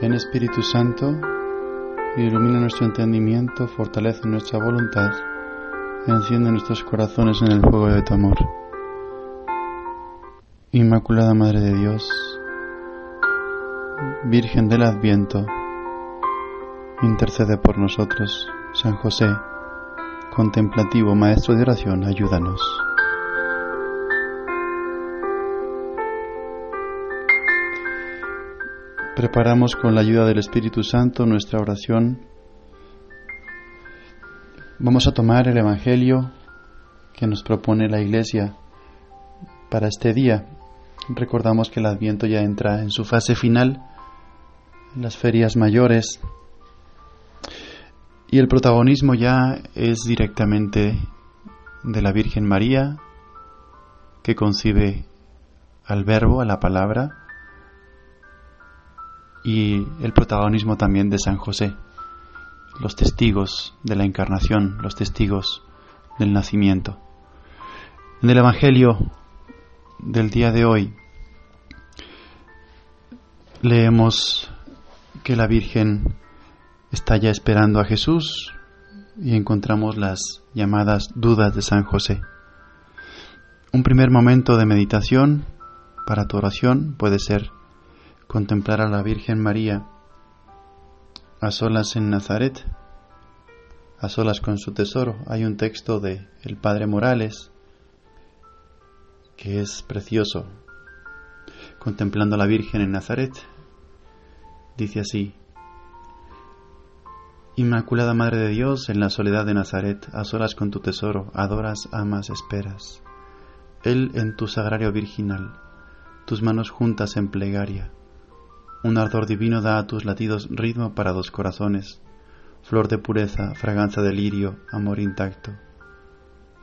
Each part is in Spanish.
Ven Espíritu Santo, ilumina nuestro entendimiento, fortalece nuestra voluntad, enciende nuestros corazones en el fuego de tu amor. Inmaculada Madre de Dios, Virgen del Adviento, intercede por nosotros. San José, contemplativo Maestro de oración, ayúdanos. Preparamos con la ayuda del Espíritu Santo nuestra oración. Vamos a tomar el Evangelio que nos propone la Iglesia para este día. Recordamos que el Adviento ya entra en su fase final, las ferias mayores, y el protagonismo ya es directamente de la Virgen María, que concibe al Verbo, a la palabra, y el protagonismo también de San José, los testigos de la encarnación, los testigos del nacimiento. En el Evangelio del día de hoy leemos que la Virgen está ya esperando a Jesús y encontramos las llamadas dudas de San José. Un primer momento de meditación para tu oración puede ser contemplar a la Virgen María a solas en Nazaret, a solas con su tesoro. Hay un texto de el Padre Morales que es precioso, contemplando a la Virgen en Nazaret. Dice así, Inmaculada Madre de Dios, en la soledad de Nazaret, a solas con tu tesoro, adoras, amas, esperas. Él en tu sagrario virginal, tus manos juntas en plegaria, un ardor divino da a tus latidos ritmo para dos corazones, flor de pureza, fragancia de lirio, amor intacto.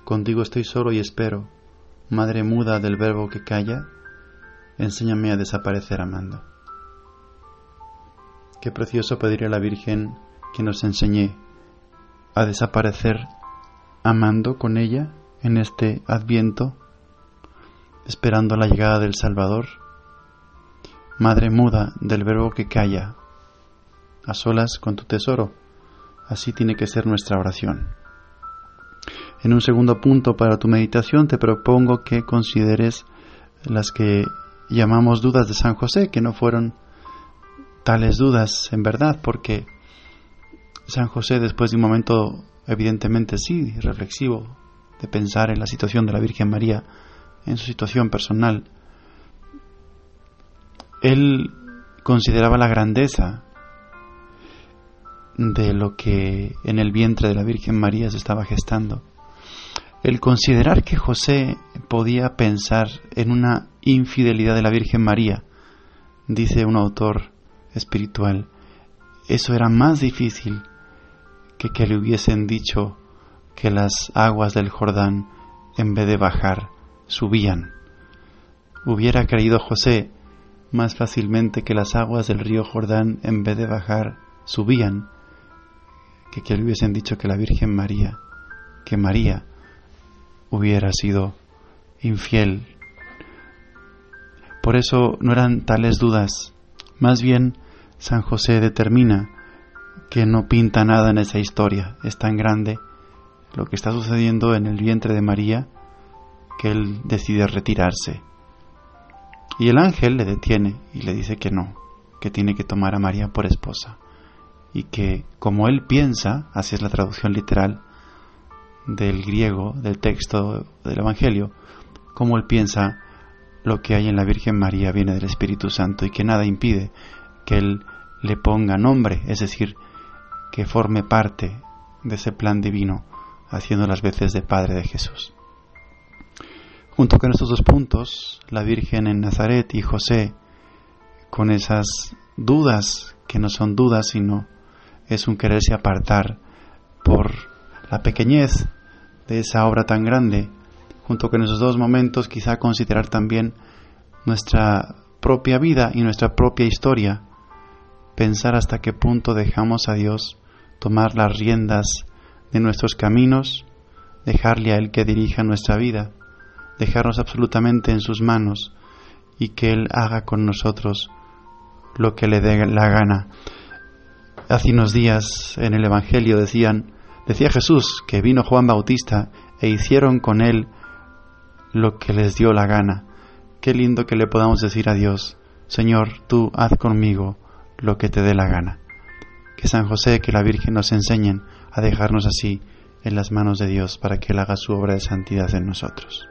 Contigo estoy solo y espero, madre muda del verbo que calla, enséñame a desaparecer amando. Qué precioso pedirle a la Virgen que nos enseñe a desaparecer amando con ella en este adviento, esperando la llegada del Salvador Madre muda del verbo que calla, a solas con tu tesoro. Así tiene que ser nuestra oración. En un segundo punto para tu meditación te propongo que consideres las que llamamos dudas de San José, que no fueron tales dudas en verdad, porque San José después de un momento evidentemente sí reflexivo de pensar en la situación de la Virgen María, en su situación personal, él consideraba la grandeza de lo que en el vientre de la Virgen María se estaba gestando. El considerar que José podía pensar en una infidelidad de la Virgen María, dice un autor espiritual, eso era más difícil que que le hubiesen dicho que las aguas del Jordán, en vez de bajar, subían. Hubiera creído José más fácilmente que las aguas del río Jordán, en vez de bajar, subían, que que le hubiesen dicho que la Virgen María, que María hubiera sido infiel. Por eso no eran tales dudas. Más bien, San José determina que no pinta nada en esa historia. Es tan grande lo que está sucediendo en el vientre de María que él decide retirarse y el ángel le detiene y le dice que no, que tiene que tomar a María por esposa. Y que como él piensa, así es la traducción literal del griego, del texto del Evangelio, como él piensa lo que hay en la Virgen María viene del Espíritu Santo y que nada impide que él le ponga nombre, es decir, que forme parte de ese plan divino, haciendo las veces de Padre de Jesús. Junto con estos dos puntos, la Virgen en Nazaret y José, con esas dudas, que no son dudas, sino es un quererse apartar por la pequeñez de esa obra tan grande, junto con esos dos momentos quizá considerar también nuestra propia vida y nuestra propia historia, pensar hasta qué punto dejamos a Dios tomar las riendas de nuestros caminos, dejarle a Él que dirija nuestra vida dejarnos absolutamente en sus manos y que Él haga con nosotros lo que le dé la gana. Hace unos días en el Evangelio decían, decía Jesús que vino Juan Bautista e hicieron con él lo que les dio la gana. Qué lindo que le podamos decir a Dios, Señor, tú haz conmigo lo que te dé la gana. Que San José, que la Virgen nos enseñen a dejarnos así en las manos de Dios para que Él haga su obra de santidad en nosotros.